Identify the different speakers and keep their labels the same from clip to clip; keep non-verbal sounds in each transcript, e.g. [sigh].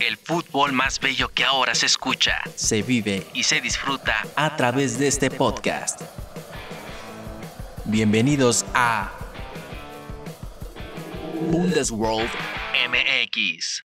Speaker 1: El fútbol más bello que ahora se escucha,
Speaker 2: se vive
Speaker 1: y se disfruta
Speaker 2: a través de este podcast. Bienvenidos a Bundesworld
Speaker 1: MX.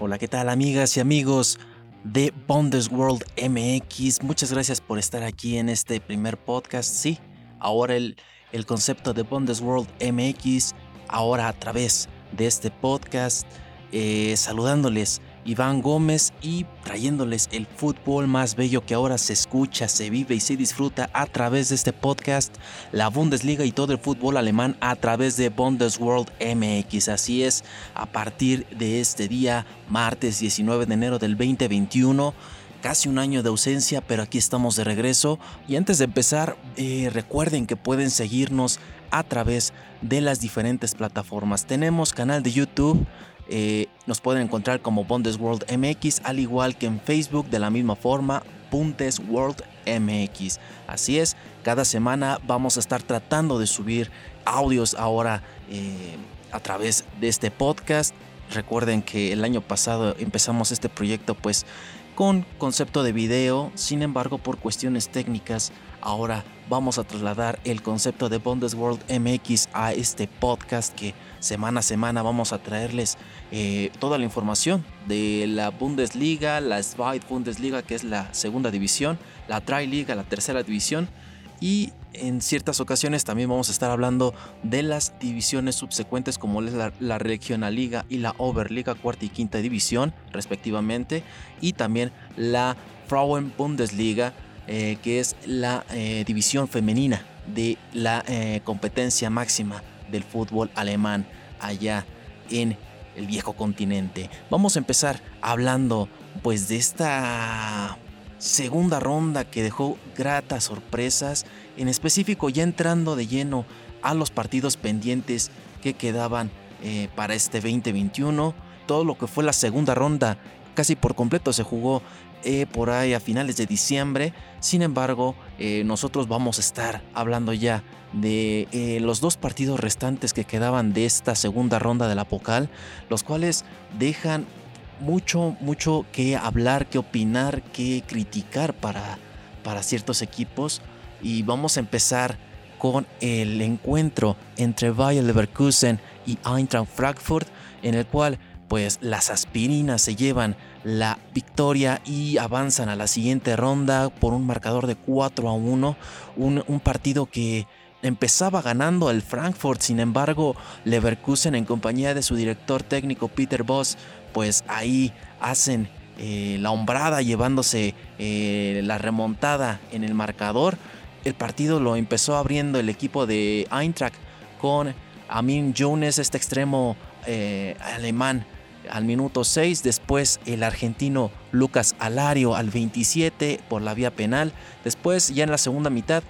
Speaker 2: Hola, ¿qué tal amigas y amigos de Bundesworld MX? Muchas gracias por estar aquí en este primer podcast. Sí, ahora el, el concepto de Bundesworld MX, ahora a través de este podcast, eh, saludándoles Iván Gómez y trayéndoles el fútbol más bello que ahora se escucha, se vive y se disfruta a través de este podcast, la Bundesliga y todo el fútbol alemán a través de Bundesworld MX. Así es, a partir de este día, martes 19 de enero del 2021 casi un año de ausencia, pero aquí estamos de regreso. Y antes de empezar, eh, recuerden que pueden seguirnos a través de las diferentes plataformas. Tenemos canal de YouTube, eh, nos pueden encontrar como Bundesworld MX, al igual que en Facebook de la misma forma, Bundesworld MX. Así es, cada semana vamos a estar tratando de subir audios ahora eh, a través de este podcast. Recuerden que el año pasado empezamos este proyecto pues con concepto de video, sin embargo por cuestiones técnicas ahora vamos a trasladar el concepto de Bundesworld MX a este podcast que semana a semana vamos a traerles eh, toda la información de la Bundesliga, la Zweite Bundesliga que es la segunda división, la Tri-Liga, la tercera división y en ciertas ocasiones también vamos a estar hablando de las divisiones subsecuentes como es la, la Regionalliga y la Oberliga cuarta y quinta división respectivamente y también la Frauen Bundesliga eh, que es la eh, división femenina de la eh, competencia máxima del fútbol alemán allá en el viejo continente. Vamos a empezar hablando pues de esta segunda ronda que dejó gratas sorpresas, en específico ya entrando de lleno a los partidos pendientes que quedaban para este 2021. Todo lo que fue la segunda ronda casi por completo se jugó eh, por ahí a finales de diciembre. Sin embargo, eh, nosotros vamos a estar hablando ya de los dos partidos restantes que quedaban de esta segunda ronda de la Pocal, los cuales dejan mucho, mucho que hablar, que opinar, que criticar para, para ciertos equipos. Y vamos a empezar con el encuentro entre Bayer Leverkusen y Eintracht Frankfurt, en el cual pues las aspirinas se llevan la victoria y avanzan a la siguiente ronda por un marcador de 4 a 1, un, partido que empezaba ganando el Frankfurt, sin embargo Leverkusen en compañía de su director técnico Peter Voss pues ahí hacen eh, la hombrada llevándose eh, la remontada en el marcador. El partido lo empezó abriendo el equipo de Eintracht con Amin Jones, este extremo eh, alemán al minuto 6, después el argentino Lucas Alario al 27 por la vía penal, después ya en la segunda mitad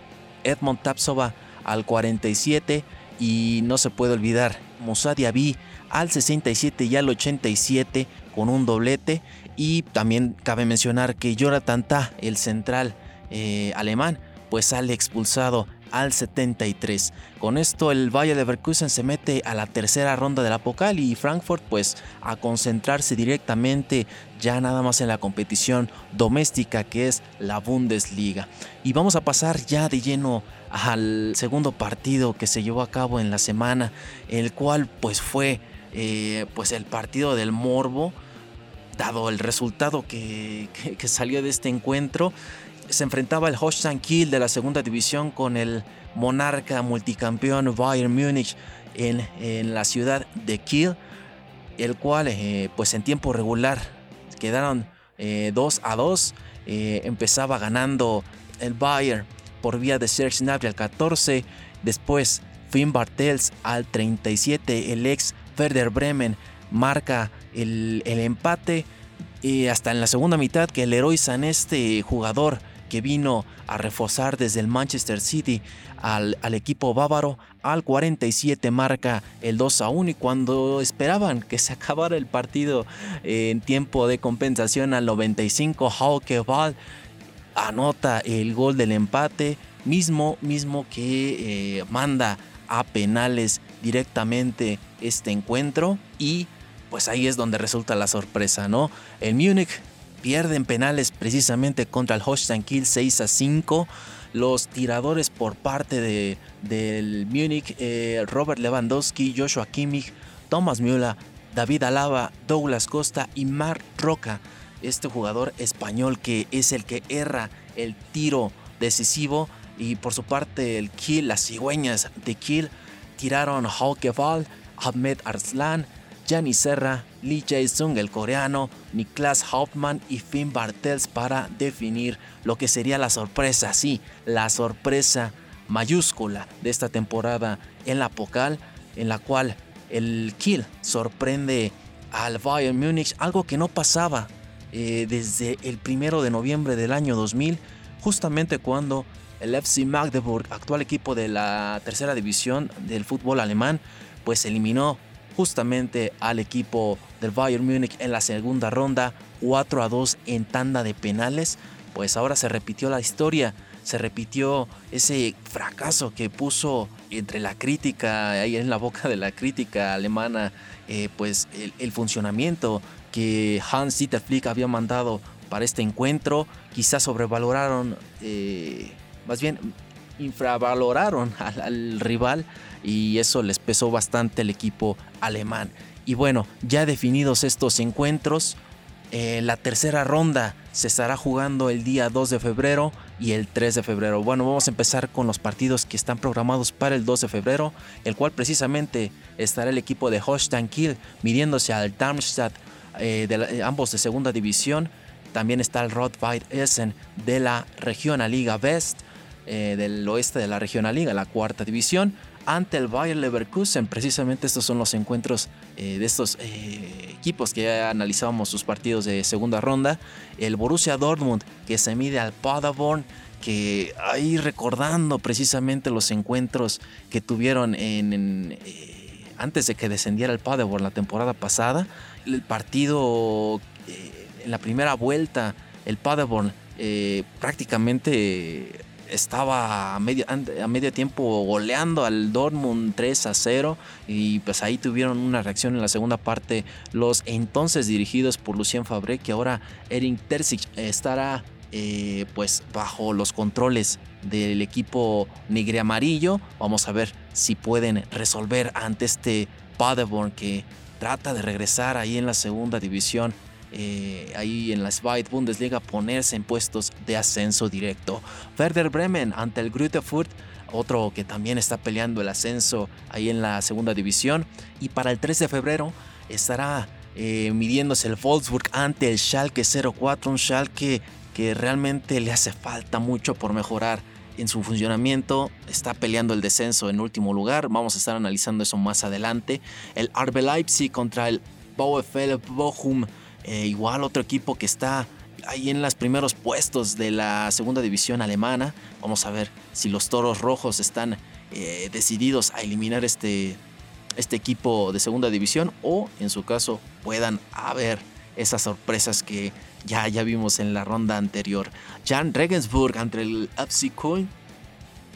Speaker 2: Edmond Tapsova al 47 y no se puede olvidar Moussa Diaby al 67 y al 87 con un doblete. Y también cabe mencionar que Jonathan Tah, el central eh, alemán, pues sale expulsado al 73. Con esto el Valle de Leverkusen se mete a la tercera ronda de la y Frankfurt pues a concentrarse directamente ya nada más en la competición doméstica que es la Bundesliga. Y vamos a pasar ya de lleno al segundo partido que se llevó a cabo en la semana, el cual pues fue eh, pues el partido del Morbo, dado el resultado que, salió de este encuentro, se enfrentaba el Holstein Kiel de la segunda división con el monarca multicampeón Bayern Múnich en, la ciudad de Kiel, el cual eh, pues en tiempo regular quedaron 2 eh, a 2, empezaba ganando el Bayern por vía de Serge Gnabry al 14, después Finn Bartels al 37, el ex Werder Bremen marca el, empate y hasta en la segunda mitad que el héroe este jugador que vino a reforzar desde el Manchester City al, al, equipo bávaro al 47 marca el 2 a 1 y cuando esperaban que se [laughs] acabara el partido en tiempo de compensación al 95 Hauke Ball anota el gol del empate mismo mismo que eh, manda a penales directamente este encuentro y pues ahí es donde resulta la sorpresa, ¿no? El Múnich pierde en penales precisamente contra el Holstein Kiel 6 a 5. Los tiradores por parte de, del Múnich, eh, Robert Lewandowski, Joshua Kimmich, Thomas Müller, David Alaba, Douglas Costa y Marc Roca. Este jugador español que es el que erra el tiro decisivo. Y por su parte el Kiel, las cigüeñas de Kiel, tiraron Hauke Val, Ahmed Arslan, Gianni Serra, Lee Jae-sung el coreano, Niklas Hauptmann y Finn Bartels para definir lo que sería la sorpresa, sí, la sorpresa mayúscula de esta temporada en la Pocal, en la cual el Kiel sorprende al Bayern Múnich, algo que no pasaba eh, desde el primero de noviembre del año 2000, justamente cuando el FC Magdeburg, actual equipo de la tercera división del fútbol alemán, pues eliminó justamente al equipo del Bayern Múnich en la segunda ronda, 4 a 2 en tanda de penales, pues ahora se repitió la historia, se repitió ese fracaso que puso entre la crítica, ahí en la boca de la crítica alemana, eh, pues el, funcionamiento que Hans Dieter Flick había mandado para este encuentro, quizás sobrevaloraron, eh, más bien infravaloraron [laughs] al rival y eso les pesó bastante al equipo alemán. Y bueno, ya definidos estos encuentros, eh, la tercera ronda se estará jugando el día 2 de febrero y el 3 de febrero. Bueno, vamos a empezar con los partidos que están programados para el 2 de febrero, el cual precisamente estará el equipo de Holstein Kiel midiéndose al Darmstadt, eh, de eh, ambos de segunda división. También está el Rot-Weiss Essen de la Regionalliga West, del oeste de la Regionalliga, la cuarta división ante el Bayer Leverkusen. Precisamente estos son los encuentros eh, de estos eh, equipos que ya analizábamos sus partidos de segunda ronda. El Borussia Dortmund que se mide al Paderborn que ahí recordando precisamente los encuentros que tuvieron en, eh, antes de que descendiera el Paderborn la temporada pasada. El partido en la primera vuelta, el Paderborn prácticamente estaba a medio, a medio tiempo goleando al Dortmund 3 a 0 y pues ahí tuvieron una reacción en la segunda parte los entonces dirigidos por Lucien Fabre que ahora Erin Terzic estará eh, pues bajo los controles del equipo negre amarillo. Vamos a ver si pueden resolver ante este Paderborn que trata de regresar ahí en la segunda división eh, ahí en la Zweite Bundesliga ponerse en puestos de ascenso directo. Werder Bremen ante el Grütefurt, otro que también está peleando el ascenso ahí en la segunda división. Y para el 3 de febrero estará eh, midiéndose el Wolfsburg ante el Schalke 04, un Schalke que realmente le hace falta mucho por mejorar en su funcionamiento, está peleando el descenso en último lugar, vamos a estar analizando eso más adelante. El RB Leipzig contra el VfL Bochum eh, igual otro equipo que está ahí en los primeros puestos de la segunda división alemana. Vamos a ver si los Toros Rojos están eh, decididos a eliminar este, este equipo de segunda división o en su caso puedan haber esas sorpresas que ya, ya vimos en la ronda anterior. Jan Regensburg ante el FC Köln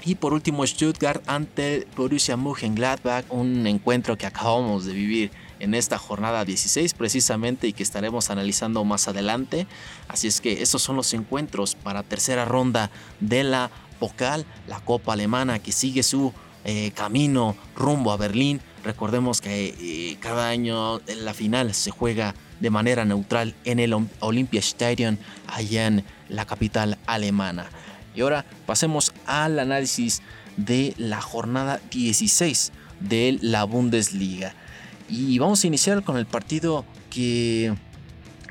Speaker 2: y por último Stuttgart ante Borussia Mönchengladbach, un encuentro que acabamos de vivir en esta jornada 16 precisamente y que estaremos analizando más adelante. Así es que estos son los encuentros para tercera ronda de la Pokal, la Copa Alemana que sigue su eh, camino rumbo a Berlín. Recordemos que eh, cada año la final se juega de manera neutral en el Olympiastadion allá en la capital alemana. Y ahora pasemos al análisis de la jornada 16 de la Bundesliga. Y vamos a iniciar con el partido que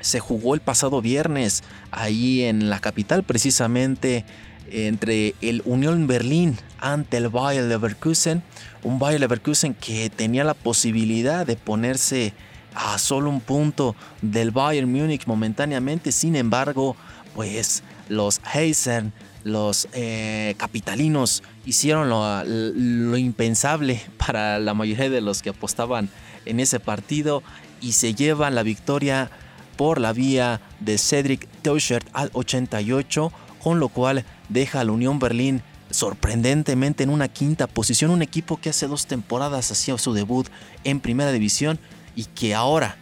Speaker 2: se jugó el pasado viernes ahí en la capital precisamente entre el Unión Berlín ante el Bayer Leverkusen, un Bayer Leverkusen que tenía la posibilidad de ponerse a solo un punto del Bayern Múnich momentáneamente, sin embargo, pues los Heisen, los eh, capitalinos hicieron lo impensable para la mayoría de los que apostaban en ese partido y se llevan la victoria por la vía de Cedric Teuchert al 88, con lo cual deja a la Unión Berlín sorprendentemente en una quinta posición, un equipo que hace dos temporadas hacía su debut en primera división y que ahora,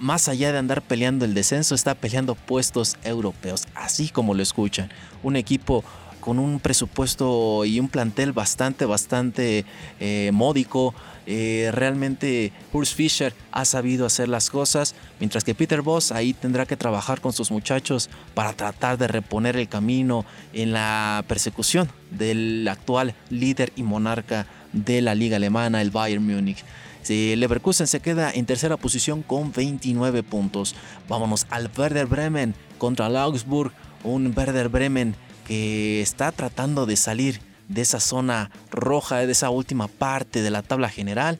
Speaker 2: más allá de andar peleando el descenso, está peleando puestos europeos, así como lo escuchan. Un equipo con un presupuesto y un plantel bastante, bastante eh, módico. Eh, realmente Urs Fischer ha sabido hacer las cosas, mientras que Peter Voss ahí tendrá que trabajar con sus muchachos para tratar de reponer el camino en la persecución del actual líder y monarca de la liga alemana, el Bayern Múnich. Leverkusen se queda en tercera posición con 29 puntos. Vámonos al Werder Bremen contra el Augsburg. Un Werder Bremen que está tratando de salir de esa zona roja, de esa última parte de la tabla general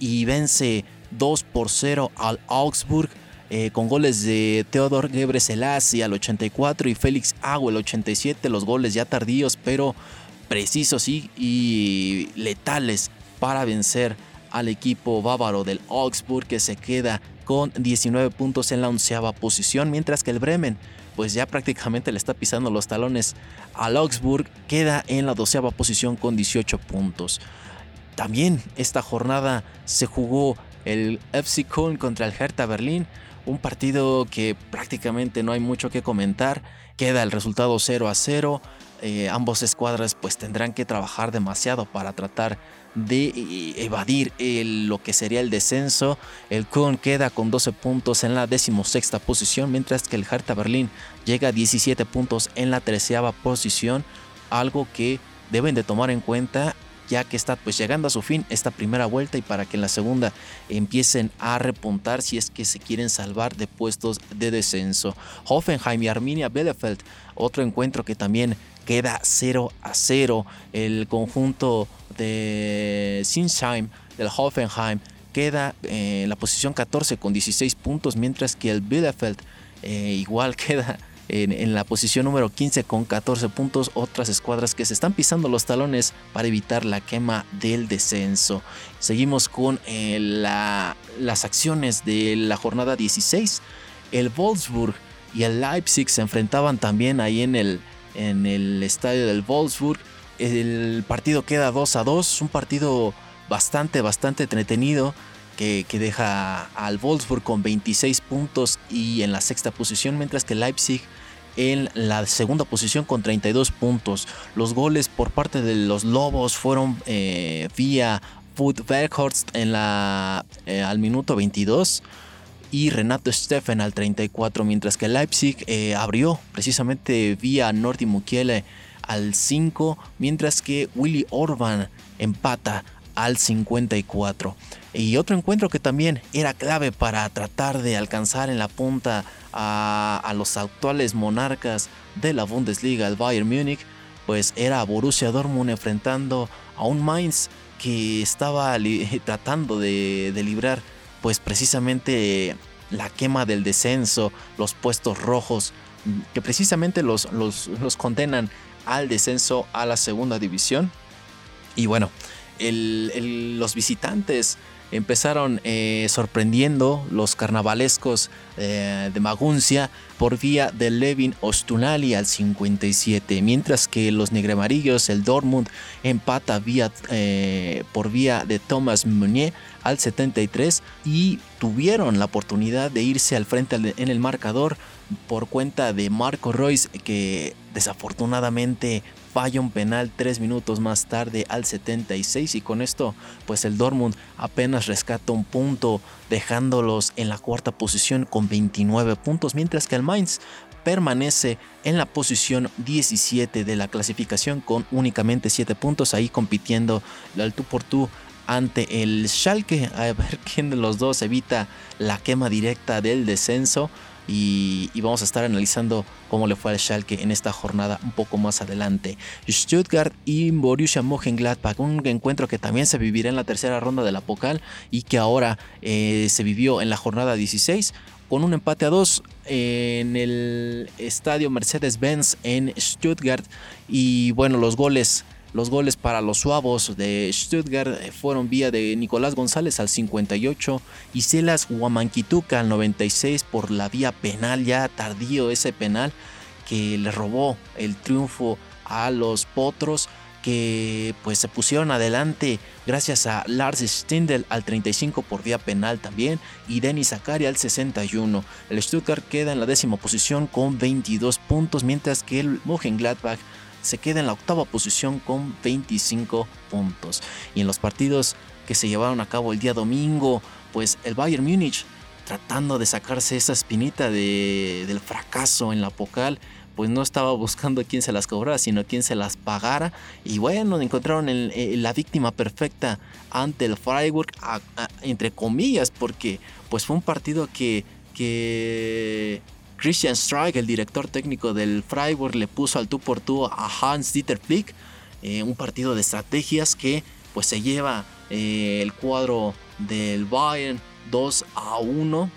Speaker 2: y vence 2 por 0 al Augsburg. Eh, con goles de Theodor Gebre Selassie al 84 y Félix Agu el 87, los goles ya tardíos pero precisos y, y letales para vencer al equipo bávaro del Augsburg que se queda con 19 puntos en la onceava posición, mientras que el Bremen pues ya prácticamente le está pisando los talones al Augsburg, queda en la doceava posición con 18 puntos. También esta jornada se jugó el FC Köln contra el Hertha Berlín, un partido que prácticamente no hay mucho que comentar, queda el resultado 0 a 0, eh, ambos escuadras pues tendrán que trabajar demasiado para tratar de eh, evadir lo que sería el descenso. El Köln queda con 12 puntos en la decimosexta posición, mientras que el Hertha Berlín llega a 17 puntos en la treceava posición, algo que deben de tomar en cuenta ya que está pues llegando a su fin esta primera vuelta y para que en la segunda empiecen a repuntar si es que se quieren salvar de puestos de descenso. Hoffenheim y Arminia Bielefeld, otro encuentro que también queda 0 a 0. El conjunto de Sinsheim, del Hoffenheim, queda en la posición 14 con 16 puntos, mientras que el Bielefeld eh, igual [laughs] queda en, la posición número 15 con 14 puntos. Otras escuadras que se están pisando los talones para evitar la quema del descenso. Seguimos con eh, las acciones de la jornada 16. El Wolfsburg y el Leipzig se enfrentaban también ahí en el, en el estadio del Wolfsburg. El partido queda 2 a 2, un partido bastante, bastante entretenido que, deja al Wolfsburg con 26 puntos y en la sexta posición, mientras que Leipzig en la segunda posición con 32 puntos. Los goles por parte de los Lobos fueron eh, vía Food en la, eh, al minuto 22 y Renato Steffen al 34, mientras que Leipzig eh, abrió precisamente vía Nordi Mukiele al 5, mientras que Willy Orban empata al 54. Y otro encuentro que también era clave para tratar de alcanzar en la punta a, los actuales monarcas de la Bundesliga, el Bayern Múnich, pues era Borussia Dortmund enfrentando a un Mainz que estaba [laughs] tratando de, de librar pues precisamente la quema del descenso, los puestos rojos, que precisamente los, los, condenan al descenso a la segunda división. Y bueno, los visitantes empezaron eh, sorprendiendo los carnavalescos eh, de Maguncia por vía de Levin Ostunali al 57, mientras que los negremarillos, el Dortmund, empata vía, eh, por vía de Thomas Meunier al 73 y tuvieron la oportunidad de irse al frente en el marcador por cuenta de Marco Royce que desafortunadamente falla un penal tres minutos más tarde al 76 y con esto pues el Dortmund apenas rescata un punto dejándolos en la cuarta posición con 29 puntos mientras que el Mainz permanece en la posición 17 de la clasificación con únicamente 7 puntos ahí compitiendo al tú por tú ante el Schalke. A ver [laughs] quién de los dos evita la quema directa del descenso y, vamos a estar analizando cómo le fue al Schalke en esta jornada un poco más adelante. Stuttgart y Borussia Mönchengladbach, un encuentro que también se vivirá en la tercera ronda de la Pocal y que ahora eh, se vivió en la jornada 16 con un empate a dos en el estadio Mercedes-Benz en Stuttgart y bueno los goles los goles para los suavos de Stuttgart eh, fueron vía de Nicolás González al 58 y Celas Huamanquituca al 96 por la vía penal, ya tardío ese penal que le robó el triunfo a los Potros. que pues se pusieron adelante gracias a Lars Stindl al 35 por vía penal también y Denis Zakaria al 61. El Stuttgart queda en la décima posición con 22 puntos mientras que el Mönchengladbach se queda en la octava posición con 25 puntos. Y en los partidos que se llevaron a cabo el día domingo, pues el Bayern Múnich tratando de sacarse esa espinita de, del fracaso en la Pocal, pues no estaba buscando quién se las cobrara, sino quién se las pagara. Y bueno, encontraron la víctima perfecta ante el Freiburg, entre comillas, porque pues fue un partido que, que Christian Streich, el director técnico del Freiburg, le puso al tú por tú a Hans Dieter Flick. Eh, un partido de estrategias que pues se lleva eh, el cuadro del Bayern 2 a 1.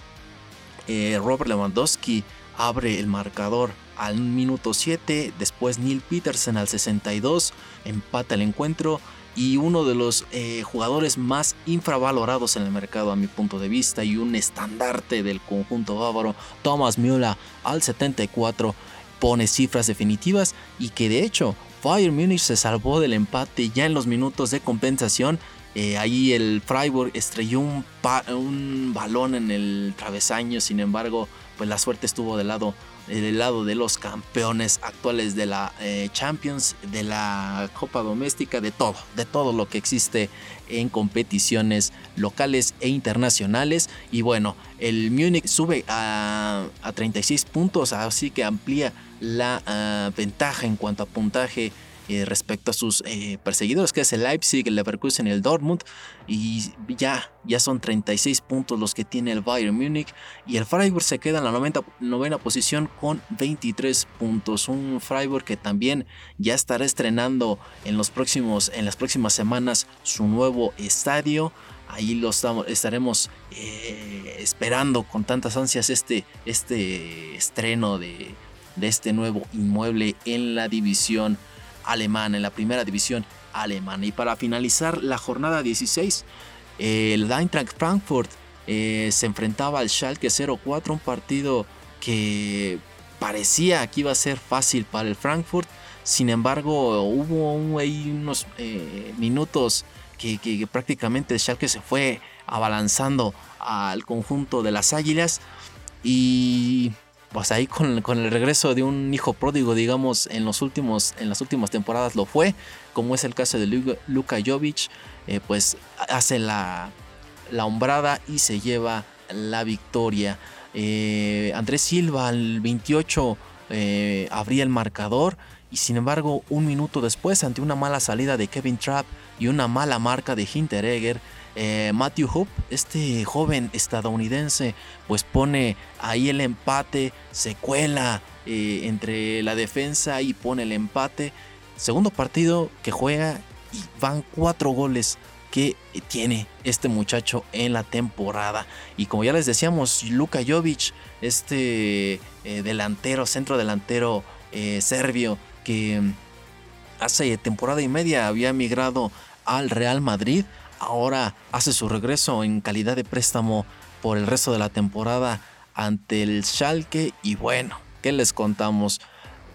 Speaker 2: Eh, Robert Lewandowski abre el marcador al minuto 7, después Neil Peterson al 62, empata el encuentro y uno de los eh, jugadores más infravalorados en el mercado a mi punto de vista y un estandarte del conjunto bávaro, Thomas Müller al 74 pone cifras definitivas y que de hecho Bayern Munich se salvó del empate ya en los minutos de compensación. Eh, ahí el Freiburg estrelló un, un, balón en el travesaño, sin embargo, pues la suerte estuvo del lado, del lado de los campeones actuales de la eh, Champions, de la Copa Doméstica, de todo, de todo lo que existe en competiciones locales e internacionales. Y bueno, el Múnich sube a, 36 puntos, así que amplía la ah, ventaja en cuanto a puntaje eh, respecto a sus eh, perseguidores, que es el Leipzig, el Leverkusen el Dortmund. Y ya, ya son 36 puntos los que tiene el Bayern Múnich. Y el Freiburg se queda en la 90, novena posición con 23 puntos. Un Freiburg que también ya estará estrenando en, los próximos, en las próximas semanas su nuevo estadio. Ahí lo estamos, estaremos eh, esperando con tantas ansias este, este estreno de, de este nuevo inmueble en la división alemana, en la primera división alemana. Y para finalizar la jornada 16, el Eintracht Frankfurt eh, se enfrentaba al Schalke 04, un partido que parecía que iba a ser fácil para el Frankfurt. Sin embargo, hubo unos eh, minutos que, que, prácticamente el Schalke se fue abalanzando al conjunto de las Águilas. Y pues ahí con, el regreso de un hijo pródigo, digamos, en, los últimos, en las últimas temporadas lo fue, como es el caso de Luka Jovic, eh, pues hace la, la hombrada y se lleva la victoria. Eh, Andrés Silva al 28 eh, abría el marcador y sin embargo un minuto después ante una mala salida de Kevin Trapp y una mala marca de Hinteregger eh, Matthew Hope, este joven estadounidense, pues pone ahí el empate, se cuela eh, entre la defensa y pone el empate. Segundo partido que juega y van cuatro goles que tiene este muchacho en la temporada. Y como ya les decíamos, Luka Jovic, este eh, delantero, centro delantero serbio que hace temporada y media había migrado al Real Madrid, ahora hace su regreso en calidad de préstamo por el resto de la temporada ante el Schalke y bueno, ¿qué les contamos?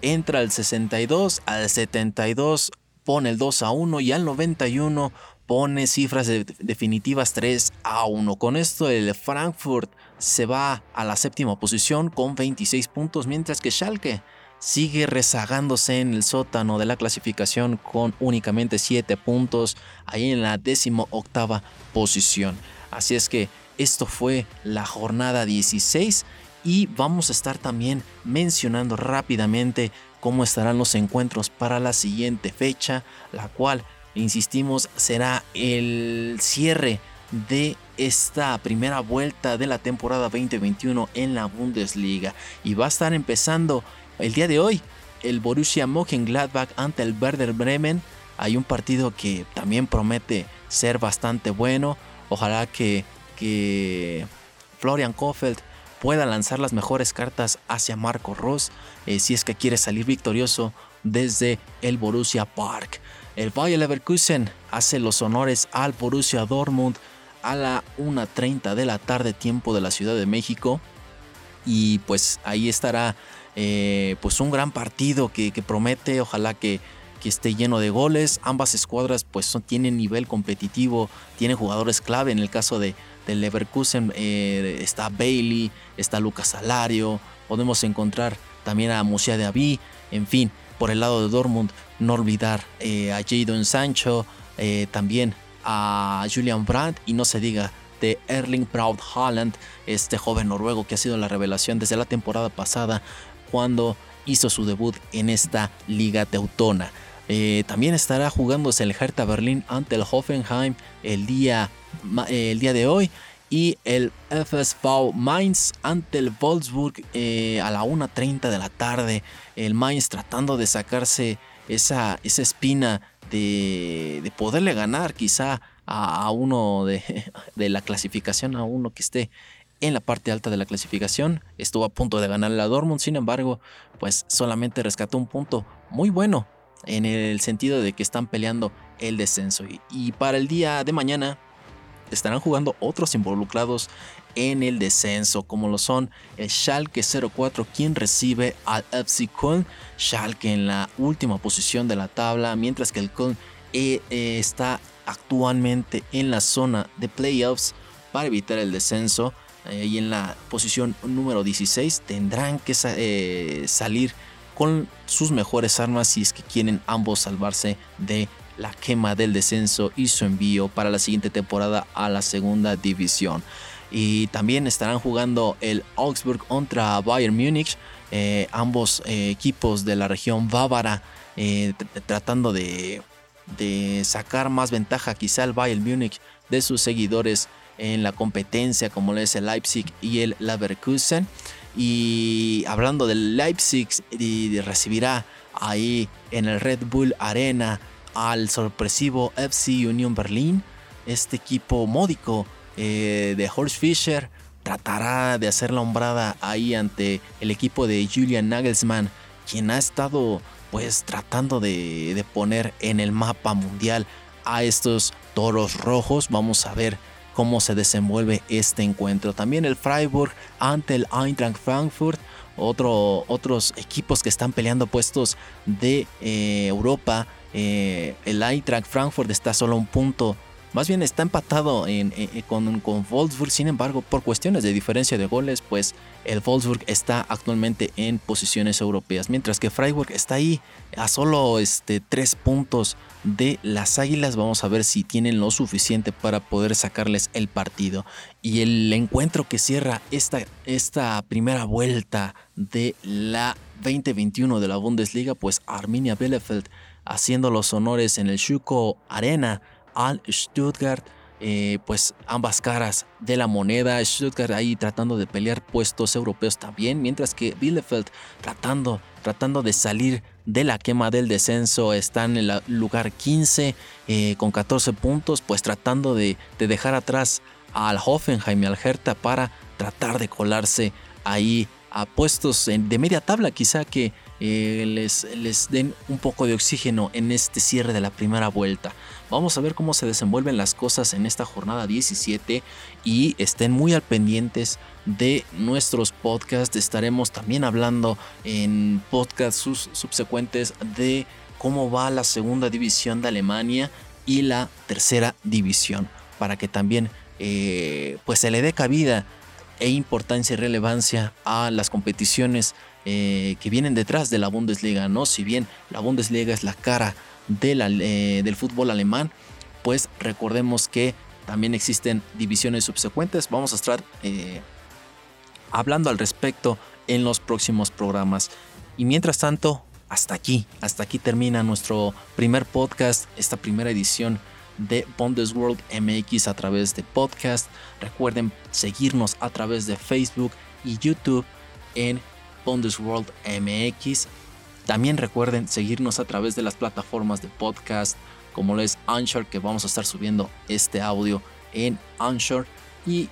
Speaker 2: Entra al 62, al 72 pone el 2 a 1 y al 91 pone cifras definitivas 3 a 1. Con esto el Frankfurt se va a la séptima posición con 26 puntos, mientras que Schalke sigue rezagándose en el sótano de la clasificación con únicamente 7 puntos, ahí en la décimo octava posición. Así es que esto fue la jornada 16 y vamos a estar también mencionando rápidamente cómo estarán los encuentros para la siguiente fecha, la cual, insistimos, será el cierre de esta primera vuelta de la temporada 2021 en la Bundesliga y va a estar empezando el día de hoy, el Borussia Mönchengladbach ante el Werder Bremen. Hay un partido que también promete ser bastante bueno. Ojalá que, que Florian Kofeld pueda lanzar las mejores cartas hacia Marco Ross eh, si es que quiere salir victorioso desde el Borussia Park. El Bayer Leverkusen hace los honores al Borussia Dortmund a la 1.30 de la tarde tiempo de la Ciudad de México. Y pues ahí estará eh, pues un gran partido que, promete, ojalá que, que esté lleno de goles. Ambas escuadras pues tienen nivel competitivo, tienen jugadores clave. En el caso de, Leverkusen eh, está Bailey, está Lucas Salario. Podemos encontrar también a Musia de Avi. En fin, por el lado de Dortmund, no olvidar eh, a Jadon Sancho, eh, también a Julian Brandt y no se diga de Erling Braut Haaland, este joven noruego que ha sido la revelación desde la temporada pasada cuando hizo su debut en esta liga teutona. Eh, también estará jugándose el Hertha Berlín ante el Hoffenheim el día, el día de hoy y el FSV Mainz ante el Wolfsburg eh, a la 1.30 de la tarde. El Mainz tratando de sacarse esa, esa espina de, de poderle ganar quizá a, uno de, [laughs] de, la clasificación, a uno que esté en la parte alta de la clasificación. Estuvo a punto de ganar la Dortmund, sin embargo, pues solamente rescató un punto muy bueno en el sentido de que están peleando el descenso. Y, para el día de mañana estarán jugando otros involucrados en el descenso, como lo son el Schalke 04, quien recibe al FC Köln. Schalke en la última posición de la tabla, mientras que el Köln eh, eh, está actualmente en la zona de playoffs para evitar el descenso. Eh, y en la posición número 16 tendrán que eh, salir con sus mejores armas si es que quieren ambos salvarse de la quema del descenso y su envío para la siguiente temporada a la segunda división. Y también estarán jugando el Augsburg contra Bayern Múnich, eh, ambos equipos de la región bávara, tratando de, de sacar más ventaja quizá el Bayern Múnich de sus seguidores en la competencia como lo es el Leipzig y el Leverkusen. Y hablando del Leipzig, recibirá ahí en el Red Bull Arena al sorpresivo FC Union Berlin. Este equipo módico eh, de Horst Fischer tratará de hacer la hombrada ahí ante el equipo de Julian Nagelsmann, quien ha estado pues tratando de, de poner en el mapa mundial a estos toros rojos. Vamos a ver cómo se desenvuelve este encuentro. También el Freiburg ante el Eintracht Frankfurt, otro, otros equipos que están peleando puestos de eh, Europa. Eh, el Eintracht Frankfurt está solo un punto más bien está empatado con, con, Wolfsburg, sin embargo, por cuestiones de diferencia de goles, pues el Wolfsburg está actualmente en posiciones europeas, mientras que Freiburg está ahí a solo este, tres puntos de las Águilas. Vamos a ver si tienen lo suficiente para poder sacarles el partido. Y el encuentro que cierra esta, esta primera vuelta de la 2021 de la Bundesliga, pues Arminia Bielefeld haciendo los honores en el Schuko Arena al Stuttgart. Eh, pues ambas caras de la moneda. Stuttgart ahí tratando de pelear puestos europeos también, mientras que Bielefeld tratando, tratando de salir de la quema del descenso. Están en el lugar 15 eh, con 14 puntos, pues tratando de, dejar atrás al Hoffenheim y al Hertha para tratar de colarse ahí a puestos de media tabla, quizá que eh, les, les den un poco de oxígeno en este cierre de la primera vuelta. Vamos a ver cómo se desenvuelven las cosas en esta jornada 17 y estén muy al pendientes de nuestros podcasts. Estaremos también hablando en podcasts subsecuentes de cómo va la segunda división de Alemania y la tercera división para que también eh, pues se le dé cabida e importancia y relevancia a las competiciones eh, que vienen detrás de la Bundesliga, ¿no? Si bien la Bundesliga es la cara eh, del fútbol alemán, pues recordemos que también existen divisiones subsecuentes. Vamos a estar eh, hablando al respecto en los próximos programas. Y mientras tanto, hasta aquí, hasta aquí termina nuestro primer podcast, esta primera edición de Bundesworld MX a través de podcast. Recuerden seguirnos a través de Facebook y YouTube en Bundesworld MX. También recuerden seguirnos a través de las plataformas de podcast como lo es Anchor, que vamos a estar subiendo este audio en Anchor y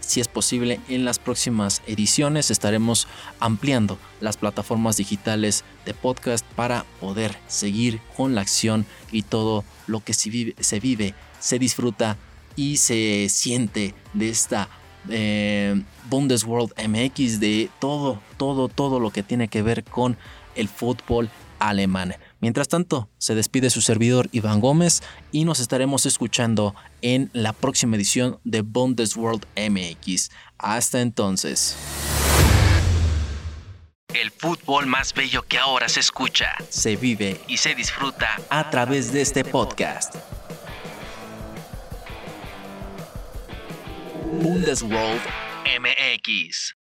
Speaker 2: si es posible en las próximas ediciones estaremos ampliando las plataformas digitales de podcast para poder seguir con la acción y todo lo que se vive, se, vive, se disfruta y se siente de esta eh, Bundesworld MX, de todo, todo, todo lo que tiene que ver con el fútbol alemán. Mientras tanto, se despide su servidor Iván Gómez y nos estaremos escuchando en la próxima edición de Bundesworld MX. Hasta entonces.
Speaker 1: El fútbol más bello que ahora se escucha
Speaker 2: Se vive
Speaker 1: y se disfruta
Speaker 2: a través de este podcast. Bundesworld
Speaker 1: MX.